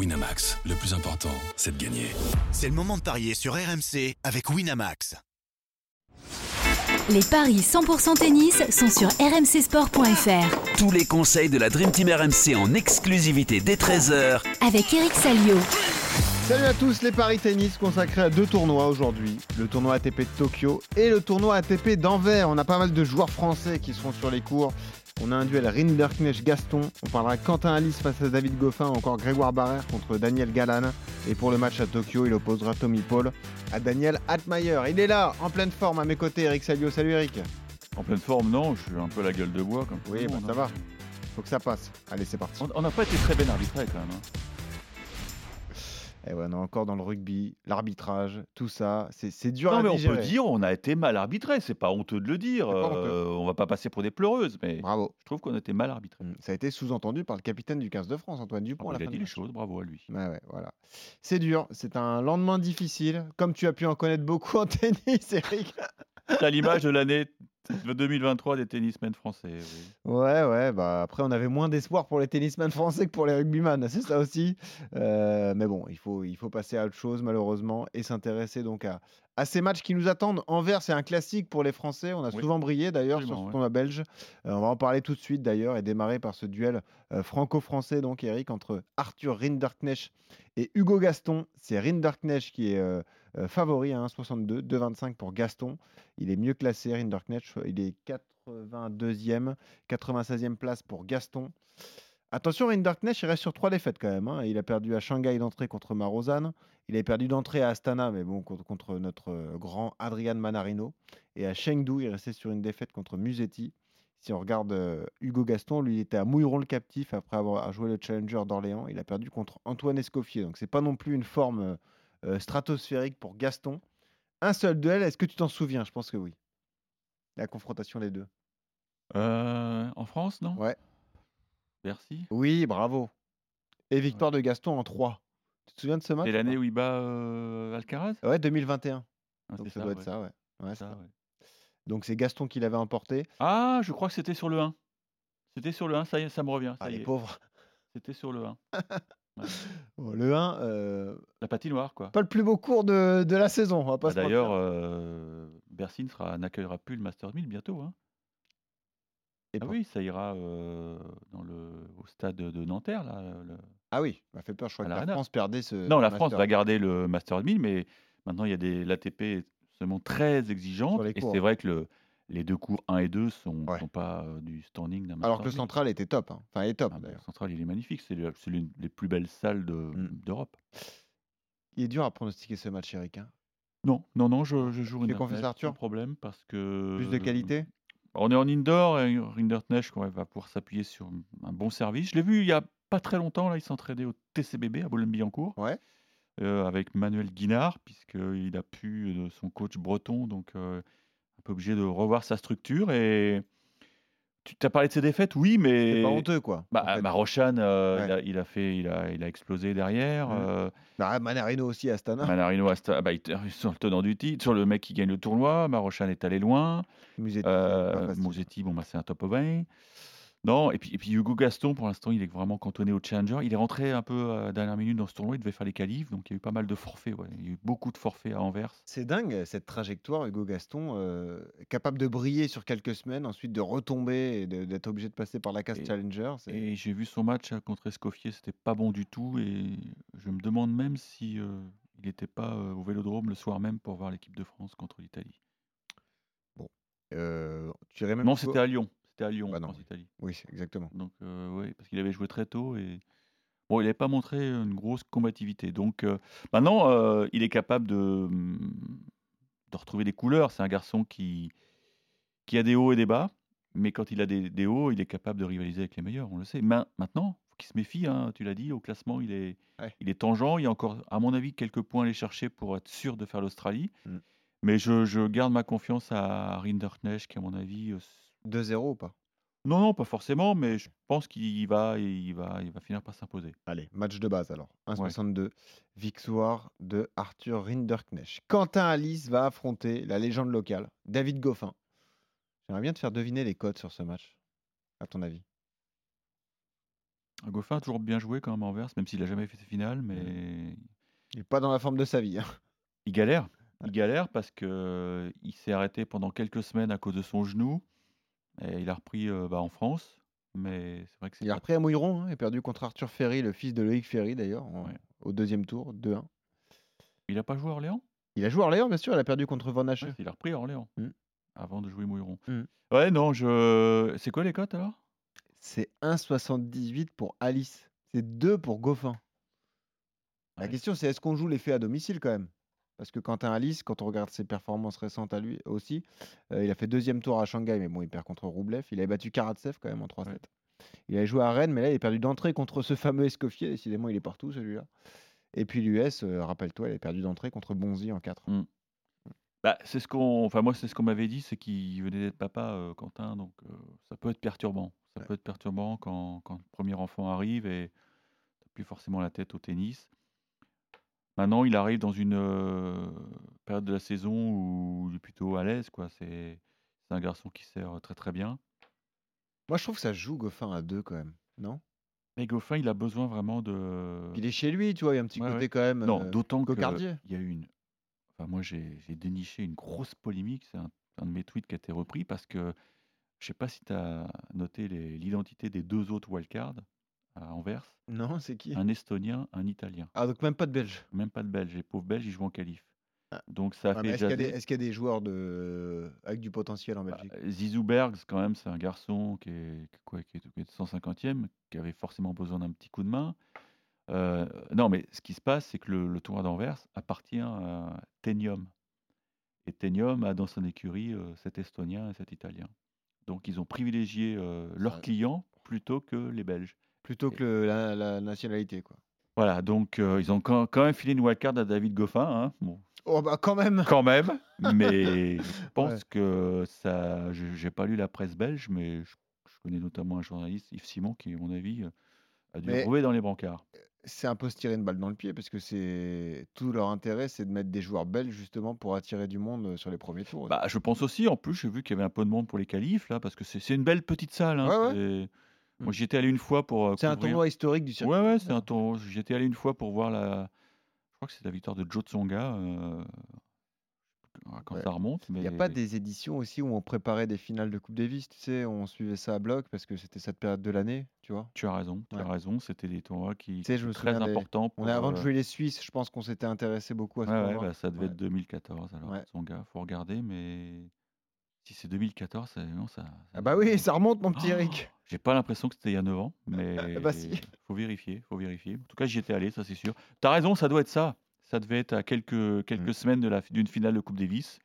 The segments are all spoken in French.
Winamax, le plus important, c'est de gagner. C'est le moment de parier sur RMC avec Winamax. Les paris 100% tennis sont sur rmcsport.fr. Tous les conseils de la Dream Team RMC en exclusivité dès 13h Avec Eric Salio. Salut à tous, les paris tennis consacrés à deux tournois aujourd'hui. Le tournoi ATP de Tokyo et le tournoi ATP d'Anvers. On a pas mal de joueurs français qui seront sur les cours. On a un duel Rinderknecht-Gaston. On parlera Quentin Alice face à David Goffin, encore Grégoire Barrère contre Daniel Galan. Et pour le match à Tokyo, il opposera Tommy Paul à Daniel Altmaier. Il est là, en pleine forme, à mes côtés, Eric Salio. Salut Eric. En pleine forme, non, je suis un peu la gueule de bois. Comme Oui, le bah, monde, ça hein. va. Faut que ça passe. Allez, c'est parti. On- On n'a pas été très bien arbitré quand même. hein. Et ouais, on est encore dans le rugby, l'arbitrage, tout ça. C'est dur Non, à mais on peut dire on a été mal arbitré. C'est pas honteux de le dire. Euh, on va pas passer pour des pleureuses, mais Bravo. je trouve qu'on a été mal arbitré. Mm, Ça a été sous-entendu par le capitaine du 15 de France, Antoine Dupont. à la il a fin dit du les choses, bravo à lui. Ouais, ouais, voilà. C'est dur, c'est un lendemain difficile, comme tu as pu en connaître beaucoup en tennis, Eric. À l'image de l'année 2023 des tennismen français. oui. Ouais, ouais, bah après on avait moins d'espoir pour les tennisman français que pour les rugbyman, c'est ça aussi. Euh, mais bon, il faut, il faut passer à autre chose malheureusement et s'intéresser donc à, à ces matchs qui nous attendent. Anvers, c'est un classique pour les Français, on a Oui. souvent brillé d'ailleurs sur ce ouais. tournoi belge. Euh, on va en parler tout de suite d'ailleurs et démarrer par ce duel euh, franco-français donc Eric entre Arthur Rinderknecht et Hugo Gaston. C'est Rinderknecht qui est euh, favori à 1,62, 2,25 pour Gaston. Il est mieux classé, Rinderknecht. Il est 82e, 96e place pour Gaston. Attention, Rinderknecht, il reste sur trois défaites quand même. hein. Il a perdu à Shanghai d'entrée contre Marozan. Il a perdu d'entrée à Astana, mais bon, contre, contre notre euh, grand Adrian Manarino. Et à Chengdu, il restait sur une défaite contre Musetti. Si on regarde euh, Hugo Gaston, lui, il était à Mouilleron le captif après avoir joué le Challenger d'Orléans. Il a perdu contre Antoine Escoffier. Donc, c'est pas non plus une forme euh, euh, stratosphérique pour Gaston. Un seul duel, est-ce que tu t'en souviens? Je pense que oui. La confrontation des deux. Euh, en France, non? Ouais. Merci. Oui, bravo. Et victoire de Gaston en 3. Tu te souviens de ce match C'est l'année où il bat euh, Alcaraz? Ouais, 2021. Ah, Donc c'est ça, doit être ça, ouais. Ouais, c'est Ça, ça. ouais. Donc c'est Gaston qui l'avait emporté. Ah, je crois que c'était sur le 1. C'était sur le 1, ça y est, ça me revient. Ça Ah, y les est. pauvres. C'était sur le 1. Bon, le 1, euh, La patinoire, quoi. pas le plus beau cours de, de la saison, on va pas Bah. D'ailleurs, euh, Bercy ne sera- n'accueillera plus le Master 1000 bientôt. hein. Ah oui, ça ira euh, dans le, au stade de Nanterre. Là, le- Ah oui, m'a fait peur, je crois que la. France perdait ce Non, la. France va garder le Master 1000, mais maintenant, il y a des l'ATP seulement très exigeante. Et c'est vrai que le, les deux cours 1 et 2 sont, Ouais. sont pas euh, du standing d'un Alors que le 1000. central était top. hein. Enfin, est top Ah, le central, il est magnifique. C'est l'une des plus belles salles de- Mm. d'Europe. Il est dur à pronostiquer ce match, Eric. hein. Non, non, non, je, je joue Tu fais confiance Arthur? problème parce que Plus de qualité? On est en indoor et Rinderknecht ouais, va pouvoir s'appuyer sur un bon service. Je l'ai vu il y a pas très longtemps, là, il s'entraînait au TCBB à Boulogne-Billancourt Ouais. euh, avec Manuel Guinard, puisqu'il a pu, euh, son coach breton, donc euh, un peu obligé de revoir sa structure. Et tu t'as parlé de ses défaites, oui, C'est mais pas honteux, quoi. bah, en fait. Marochan, euh, Ouais. il, a, il a fait, il a, il a explosé derrière. Mm. euh, Bah, Manarino aussi, Astana. Manarino, Asta- bah, il était sur le tenant du titre, sur le mec qui gagne le tournoi. Marochan est allé loin. Musetti, Euh. Mosetti, bon, bah, c'est un top 20. Non, et puis, et puis Hugo Gaston, pour l'instant, il est vraiment cantonné au challenger. Il est rentré un peu à la dernière minute dans ce tournoi. Il devait faire les qualifs, donc il y a eu pas mal de forfaits. ouais. Il y a eu beaucoup de forfaits à Anvers. C'est dingue cette trajectoire, Hugo Gaston, euh, capable de briller sur quelques semaines, ensuite de retomber et d'être obligé de passer par la case Et- Challenger. Et j'ai vu son match euh, contre Escoffier, c'était pas bon du tout. Et je me demande même si euh, il n'était pas euh, au Vélodrome le soir même pour voir l'équipe de France contre l'Italie. Euh, tu irais même Non, c'était à Lyon. C'était à Lyon, Bah non, France-Italie. Oui, exactement. Donc, euh, ouais, parce qu'il avait joué très tôt et bon, il n'avait pas montré une grosse combativité. Donc, euh, maintenant, euh, il est capable de, de retrouver des couleurs. C'est un garçon qui, qui a des hauts et des bas, mais quand il a des, des hauts, il est capable de rivaliser avec les meilleurs, on le sait. Ma- maintenant, faut qu'il se méfie, hein, tu l'as dit, au classement, il est, Ouais. il est tangent. Il y a encore, à mon avis, quelques points à aller chercher pour être sûr de faire l'Australie. Mm. Mais je, je garde ma confiance à Rinderknecht, qui, à mon avis, 2-0 ou pas? Non, non, pas forcément, mais je pense qu'il va, il va, il va finir par s'imposer. Allez, match de base alors. 1,62. Victoire de Arthur Rinderknecht. Quentin Alice va affronter la légende locale, David Goffin. J'aimerais bien te faire deviner les codes sur ce match, à ton avis? Goffin a toujours bien joué quand même Anvers, même s'il a jamais fait de finale, mais Il n'est pas dans la forme de sa vie. hein. il galère. Il galère parce que il s'est arrêté pendant quelques semaines à cause de son genou. Et il a repris euh, bah, en France. Mais c'est vrai que c'est Il a pas- repris à Mouilleron, hein, il a perdu contre Arthur Ferry, le fils de Loïc Ferry d'ailleurs, en- Ouais. au deuxième tour, 2-1. Il a pas joué à Orléans? Il a joué à Orléans, bien sûr, il a perdu contre Van Hache. Ouais, Il a repris à Orléans Mm. avant de jouer Mouilleron. Mm. Ouais, non, je. C'est quoi les cotes alors? C'est 1,78 pour Alice. C'est 2 pour Goffin. La Ouais. question, c'est est-ce qu'on joue l'effet à domicile quand même? Parce que Quentin Alice, quand on regarde ses performances récentes à lui aussi, euh, il a fait deuxième tour à Shanghai, mais bon, il perd contre Roublev. Il avait battu Karatsev quand même en 3-7. Ouais. Il avait joué à Rennes, mais là, il a perdu d'entrée contre ce fameux Escoffier. Décidément, il est partout celui-là. Et puis l'US, euh, rappelle-toi, il a perdu d'entrée contre Bonzi en 4. Mm. Bah, c'est ce qu'on. Enfin, moi, c'est ce qu'on m'avait dit, c'est qu'il venait d'être papa, euh, Quentin, donc ça peut être perturbant. Ça Ouais. peut être perturbant quand, quand le premier enfant arrive et t'as plus forcément la tête au tennis. Maintenant, il arrive dans une période de la saison où il est plutôt à l'aise, quoi. C'est c'est un garçon qui sert très très bien. Moi, je trouve que ça joue Goffin à 2 quand même, non? Mais Goffin, il a besoin vraiment de. Puis Il est chez lui, tu vois, il y a un petit Ouais, côté quand même. Non, d'autant qu'il cocardier. y a eu une. Enfin, moi, j'ai j'ai déniché une grosse polémique. C'est un, un de mes tweets qui a été repris parce que je sais pas si tu as noté les- l'identité des deux autres wildcards à Anvers. Non, c'est qui? Un Estonien, un Italien. Ah, donc même pas de Belge. Même pas de Belge. Les pauvres Belges, ils jouent en qualif. Ah. Donc ça a Ouais, mais fait Est-ce qu'il y, a des- y a joueurs de... avec du potentiel en Bah, Belgique? Zizou Bergs, quand même, c'est un garçon qui est, quoi, qui est, qui est 150e, qui avait forcément besoin d'un petit coup de main. Euh, non, mais ce qui se passe, c'est que le, le tournoi d'Anvers appartient à Tenium. Et Tenium a dans son écurie euh, cet Estonien et cet Italien. Donc ils ont privilégié euh, leurs clients plutôt que les Belges. Plutôt que le- la, la nationalité, quoi. Voilà, donc euh, ils ont quand, quand même filé une wildcard à David Goffin. hein. Bon, Oh, bah quand même quand même, mais je pense Ouais. que ça. je- J'ai pas lu la presse belge, mais je, je connais notamment un journaliste, Yves Simon, qui, à mon avis, euh, a dû Mais- rouler dans les brancards. C'est un peu se tirer une balle dans le pied, parce que c'est tout leur intérêt, c'est de mettre des joueurs belges, justement, pour attirer du monde euh, sur les premiers tours. Bah, je pense aussi, en plus, j'ai vu qu'il y avait un peu de monde pour les qualifs, là, parce que c'est une belle petite salle. hein, Ouais. Moi, j'y étais allé une fois pour. euh, c'est un tournoi historique du circuit. Ouais, ouais, c'est un tournoi. J'étais allé une fois pour voir la. Je crois que c'est la victoire de Joe Tsonga. euh, Quand Ouais. ça remonte. Il n'y a pas des éditions aussi où on préparait des finales de Coupe Davis, tu sais, on suivait ça à bloc parce que c'était cette période de l'année, tu vois. Tu as raison, tu Ouais. as raison. C'était des tournois qui étaient très des- importants. On a, avant de euh, jouer les Suisses, je pense qu'on s'était intéressé beaucoup à ce Ouais, bah, ça devait être 2014 alors, gars, faut regarder, mais si c'est 2014, ça, non, ça, Ah bah oui, ça remonte, mon petit Oh, Eric. J'ai pas l'impression que c'était il y a 9 ans, mais bah si. faut vérifier, faut vérifier. En tout cas, j'y étais allé, ça c'est sûr. T'as raison, ça doit être ça. Ça devait être à quelques, quelques Mm. semaines de la, d'une finale de Coupe Davis.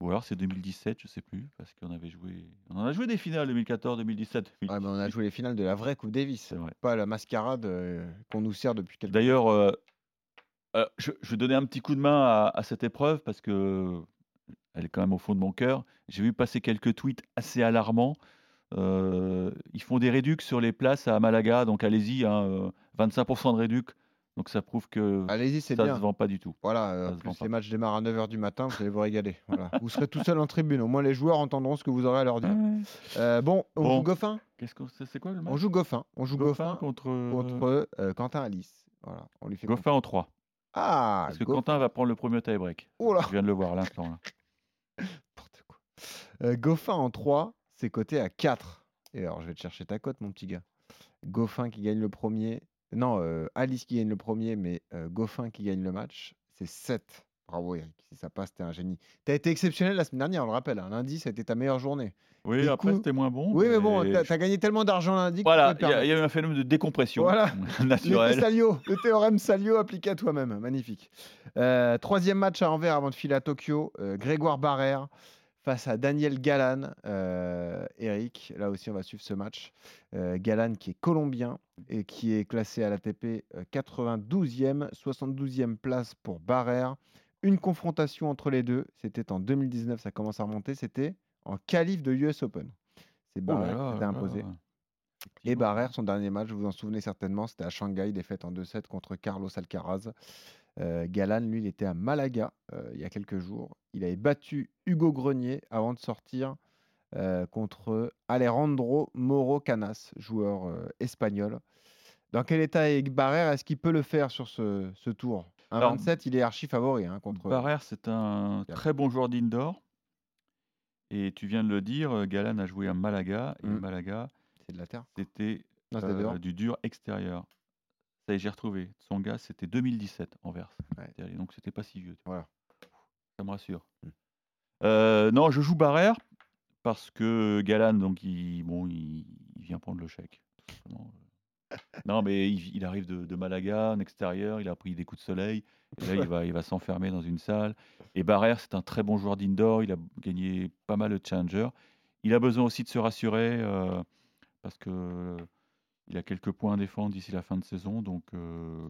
Ou alors c'est 2017, je sais plus, parce qu'on avait joué, on en a joué des finales 2014, 2017. Ouais, mais on a joué les finales de la vraie Coupe Davis, C'est vrai. pas la mascarade euh, qu'on nous sert depuis quelques D'ailleurs, euh, euh, je, je vais donner un petit coup de main à, à cette épreuve parce que elle est quand même au fond de mon cœur. J'ai vu passer quelques tweets assez alarmants. Euh, ils font des réducs sur les places à Malaga, donc allez-y, hein, euh, 25% de réduc. Donc ça prouve que Allez-y, c'est ça bien. se vend pas du tout. Voilà, euh, en plus les matchs démarrent à 9h du matin, vous allez vous régaler. Voilà. vous serez tout seul en tribune, au moins les joueurs entendront ce que vous aurez à leur dire. Euh, bon, on Bon. joue Goffin Qu'est-ce que c'est quoi le match On joue Goffin. On joue Goffin Goffin contre, contre euh, Quentin Alice. Voilà, on lui fait Goffin en 3. Ah, Parce que. Quentin va prendre le premier tie-break. Oh Je viens de le voir à l'instant. là. Euh, Goffin en 3, c'est coté à 4. Et alors, je vais te chercher ta cote, mon petit gars. Goffin qui gagne le premier. Non, euh, Alice qui gagne le premier, mais euh, Goffin qui gagne le match, c'est 7. Bravo, Eric. Si ça passe, t'es un génie. T'as été exceptionnel la semaine dernière, on le rappelle. hein. Lundi, ça a été ta meilleure journée. Oui, Du après coup- c'était moins bon. oui, mais bon, t'as je- gagné tellement d'argent lundi. que Voilà, il y, a- eu un phénomène de décompression Voilà. L'effet naturel. Salio, le théorème Salio appliqué à toi-même. Magnifique. Euh, troisième match à Anvers avant de filer à Tokyo. Grégoire Barrère face à Daniel Galan. Euh, Eric, là aussi, on va suivre ce match. Euh, Galan qui est colombien et qui est classé à l'ATP euh, 92e, 72e place pour Barrère. Une confrontation entre les deux. C'était en 2019, ça commence à remonter. C'était en qualif de US Open. C'est Oh Barrère là qui s'était imposé. là. Et. Barrère, son dernier match, vous vous en souvenez certainement, c'était à Shanghai, défaite en 2-7 contre Carlos Alcaraz. Euh, Galan, lui, il était à Malaga euh, il y a quelques jours. Il avait battu Hugo Grenier avant de sortir euh, contre Alejandro Moro Canas, joueur euh, espagnol. Dans quel état est Barrère? Est-ce qu'il peut le faire sur ce, ce tour? Un Alors, 27, il est archi favori hein, contre. Barrère, c'est un très bon joueur d'indoor. Et tu viens de le dire, Galan a joué à Malaga. Et Mm. Malaga, C'est de la terre. c'était euh, du dur extérieur. Ça y est, j'ai retrouvé. Son gars, c'était 2017 Anvers. Ouais. C'était allé, Donc, c'était pas si vieux. Voilà. Ça me rassure. Mm. Euh, non, je joue Barrère parce que Galan, donc, il, bon, il, il vient prendre le chèque. simplement. non, mais il, il arrive de, de Malaga, en extérieur. Il a pris des coups de soleil. Et là, il va, il va s'enfermer dans une salle. Et Barrère, c'est un très bon joueur d'indoor. Il a gagné pas mal de challenger. Il a besoin aussi de se rassurer euh, parce que il a quelques points à défendre d'ici la fin de saison. Donc, euh,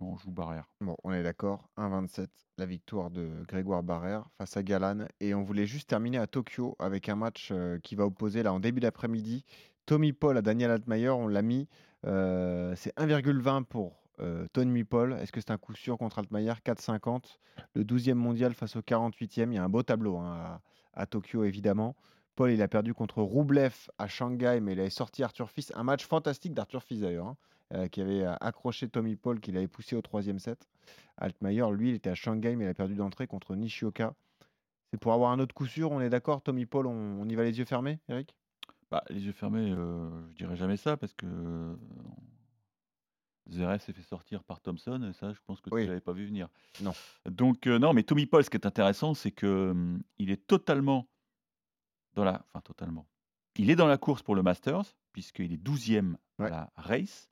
on joue Barrère. Bon, on est d'accord. 1-27, la victoire de Grégoire Barrère face à Galan. Et on voulait juste terminer à Tokyo avec un match qui va opposer, là, en début d'après-midi, Tommy Paul à Daniel Altmaier. On l'a mis. c'est 1,20 pour Tommy Paul. Est-ce que c'est un coup sûr contre Altmaier? 4,50. Le 12e mondial face au 48e. Il y a un beau tableau hein, à, à Tokyo, évidemment. Paul, il a perdu contre Roublev à Shanghai, mais il avait sorti Arthur Fils. Un match fantastique d'Arthur Fils, d'ailleurs. hein, euh, qui avait euh, accroché Tommy Paul, qu'il avait poussé au troisième set. Altmaier, lui, il était à Shanghai, mais il a perdu d'entrée contre Nishioka. C'est pour avoir un autre coup sûr, on est d'accord Tommy Paul, on, on y va les yeux fermés, Eric? Bah, les yeux fermés, euh, je dirais jamais ça parce que Zverev s'est fait sortir par Thompson. Et ça, je pense que Oui. tu l'avais pas vu venir. Non. Donc, euh, non, mais Tommy Paul, ce qui est intéressant, c'est que hum, il est totalement dans la. Enfin, totalement. Il est dans la course pour le Masters, puisqu'il est 12e Ouais. à la race,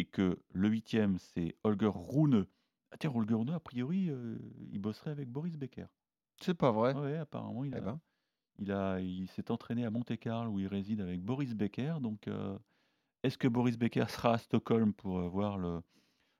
et que le 8e, c'est Holger Rune. Ah, tiens, Holger Rune, a priori, euh, il bosserait avec Boris Becker. C'est pas vrai. Ouais, apparemment, il Eh a, ben. il, a, il s'est entraîné à Monte-Carlo où il réside avec Boris Becker. Donc, euh, est-ce que Boris Becker sera à Stockholm pour euh, voir le,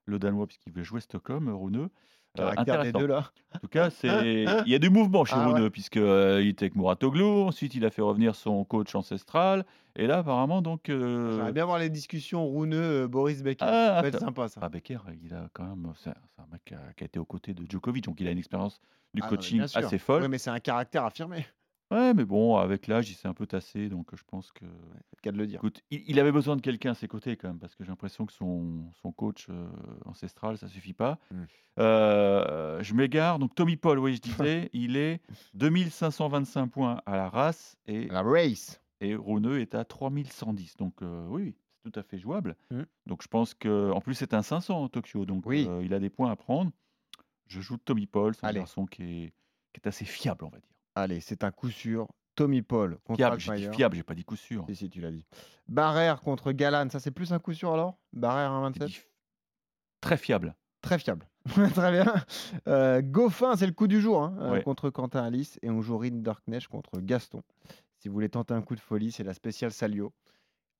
le Danois, puisqu'il veut jouer Stockholm, euh, Rune? Euh, Caractère des intéressant. deux là. En tout cas, c'est il y a du mouvement chez Ah Rune, ouais. puisque euh, il était avec Mouratoglou. Ensuite, il a fait revenir son coach ancestral. Et là, apparemment, donc. euh, J'aimerais bien voir les discussions Rouneux, Boris Becker. Ah, ça peut être sympa ça. ah, Becker, il a quand même. C'est un mec qui a, qui a été aux côtés de Djokovic, donc il a une expérience du Ah coaching assez folle. Oui, mais c'est un caractère affirmé. Ouais, mais bon, avec l'âge, il s'est un peu tassé, donc je pense que. C'est le cas de le dire. Écoute, il, il avait besoin de quelqu'un à ses côtés quand même, parce que j'ai l'impression que son, son coach euh, ancestral, ça suffit pas. Mm. Euh, je m'égare. Donc Tommy Paul, oui, je disais, il est 2525 points à la race et, La race. et Rouneux est à 3110. Donc euh, oui, tout à fait jouable. Mm. Donc je pense que, en plus, c'est un 500 en Tokyo, donc Oui. euh, il a des points à prendre. Je joue Tommy Paul, c'est un garçon qui est, qui est assez fiable, on va dire. Allez, c'est un coup sûr. Tommy Paul contre Fiable, j'ai dit fiable, j'ai pas dit coup sûr. Si, si, tu l'as dit. Barrère contre Galan, ça c'est plus un coup sûr alors? Barrère J'ai 1,27 dit f- Très fiable. Très fiable. Très bien. Euh, Goffin, c'est le coup du jour hein, euh, contre Quentin Alice. Et on joue Rinderknecht contre Gaston. Si vous voulez tenter un coup de folie, c'est la spéciale Salio.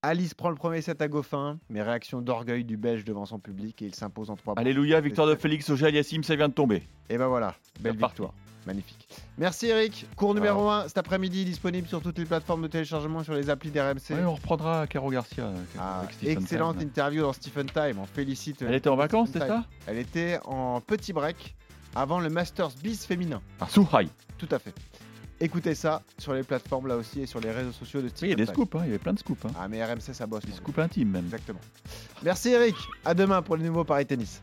Alice prend le premier set à Goffin, mais réaction d'orgueil du Belge devant son public et il s'impose en 3 Alléluia, victoire de Félix Auger Yassim, ça vient de tomber. Et ben voilà, belle victoire. Magnifique. Merci Eric. Cours numéro 1 cet après-midi, disponible sur toutes les plateformes de téléchargement sur les applis d'RMC. Ouais, on reprendra Caro Garcia. euh, Ah, excellente Time. interview dans Stephen Time. On félicite. Elle était en vacances, c'est ça. Elle était en petit break avant le Masters bis féminin. À Suhai. Tout à fait. Écoutez ça sur les plateformes là aussi et sur les réseaux sociaux de Oui, Stephen il y a des Time. scoops, hein, il y avait plein de scoops. hein. Ah mais RMC ça bosse. Des scoops intimes même. Exactement. Merci Eric. À demain pour le nouveau Paris Tennis.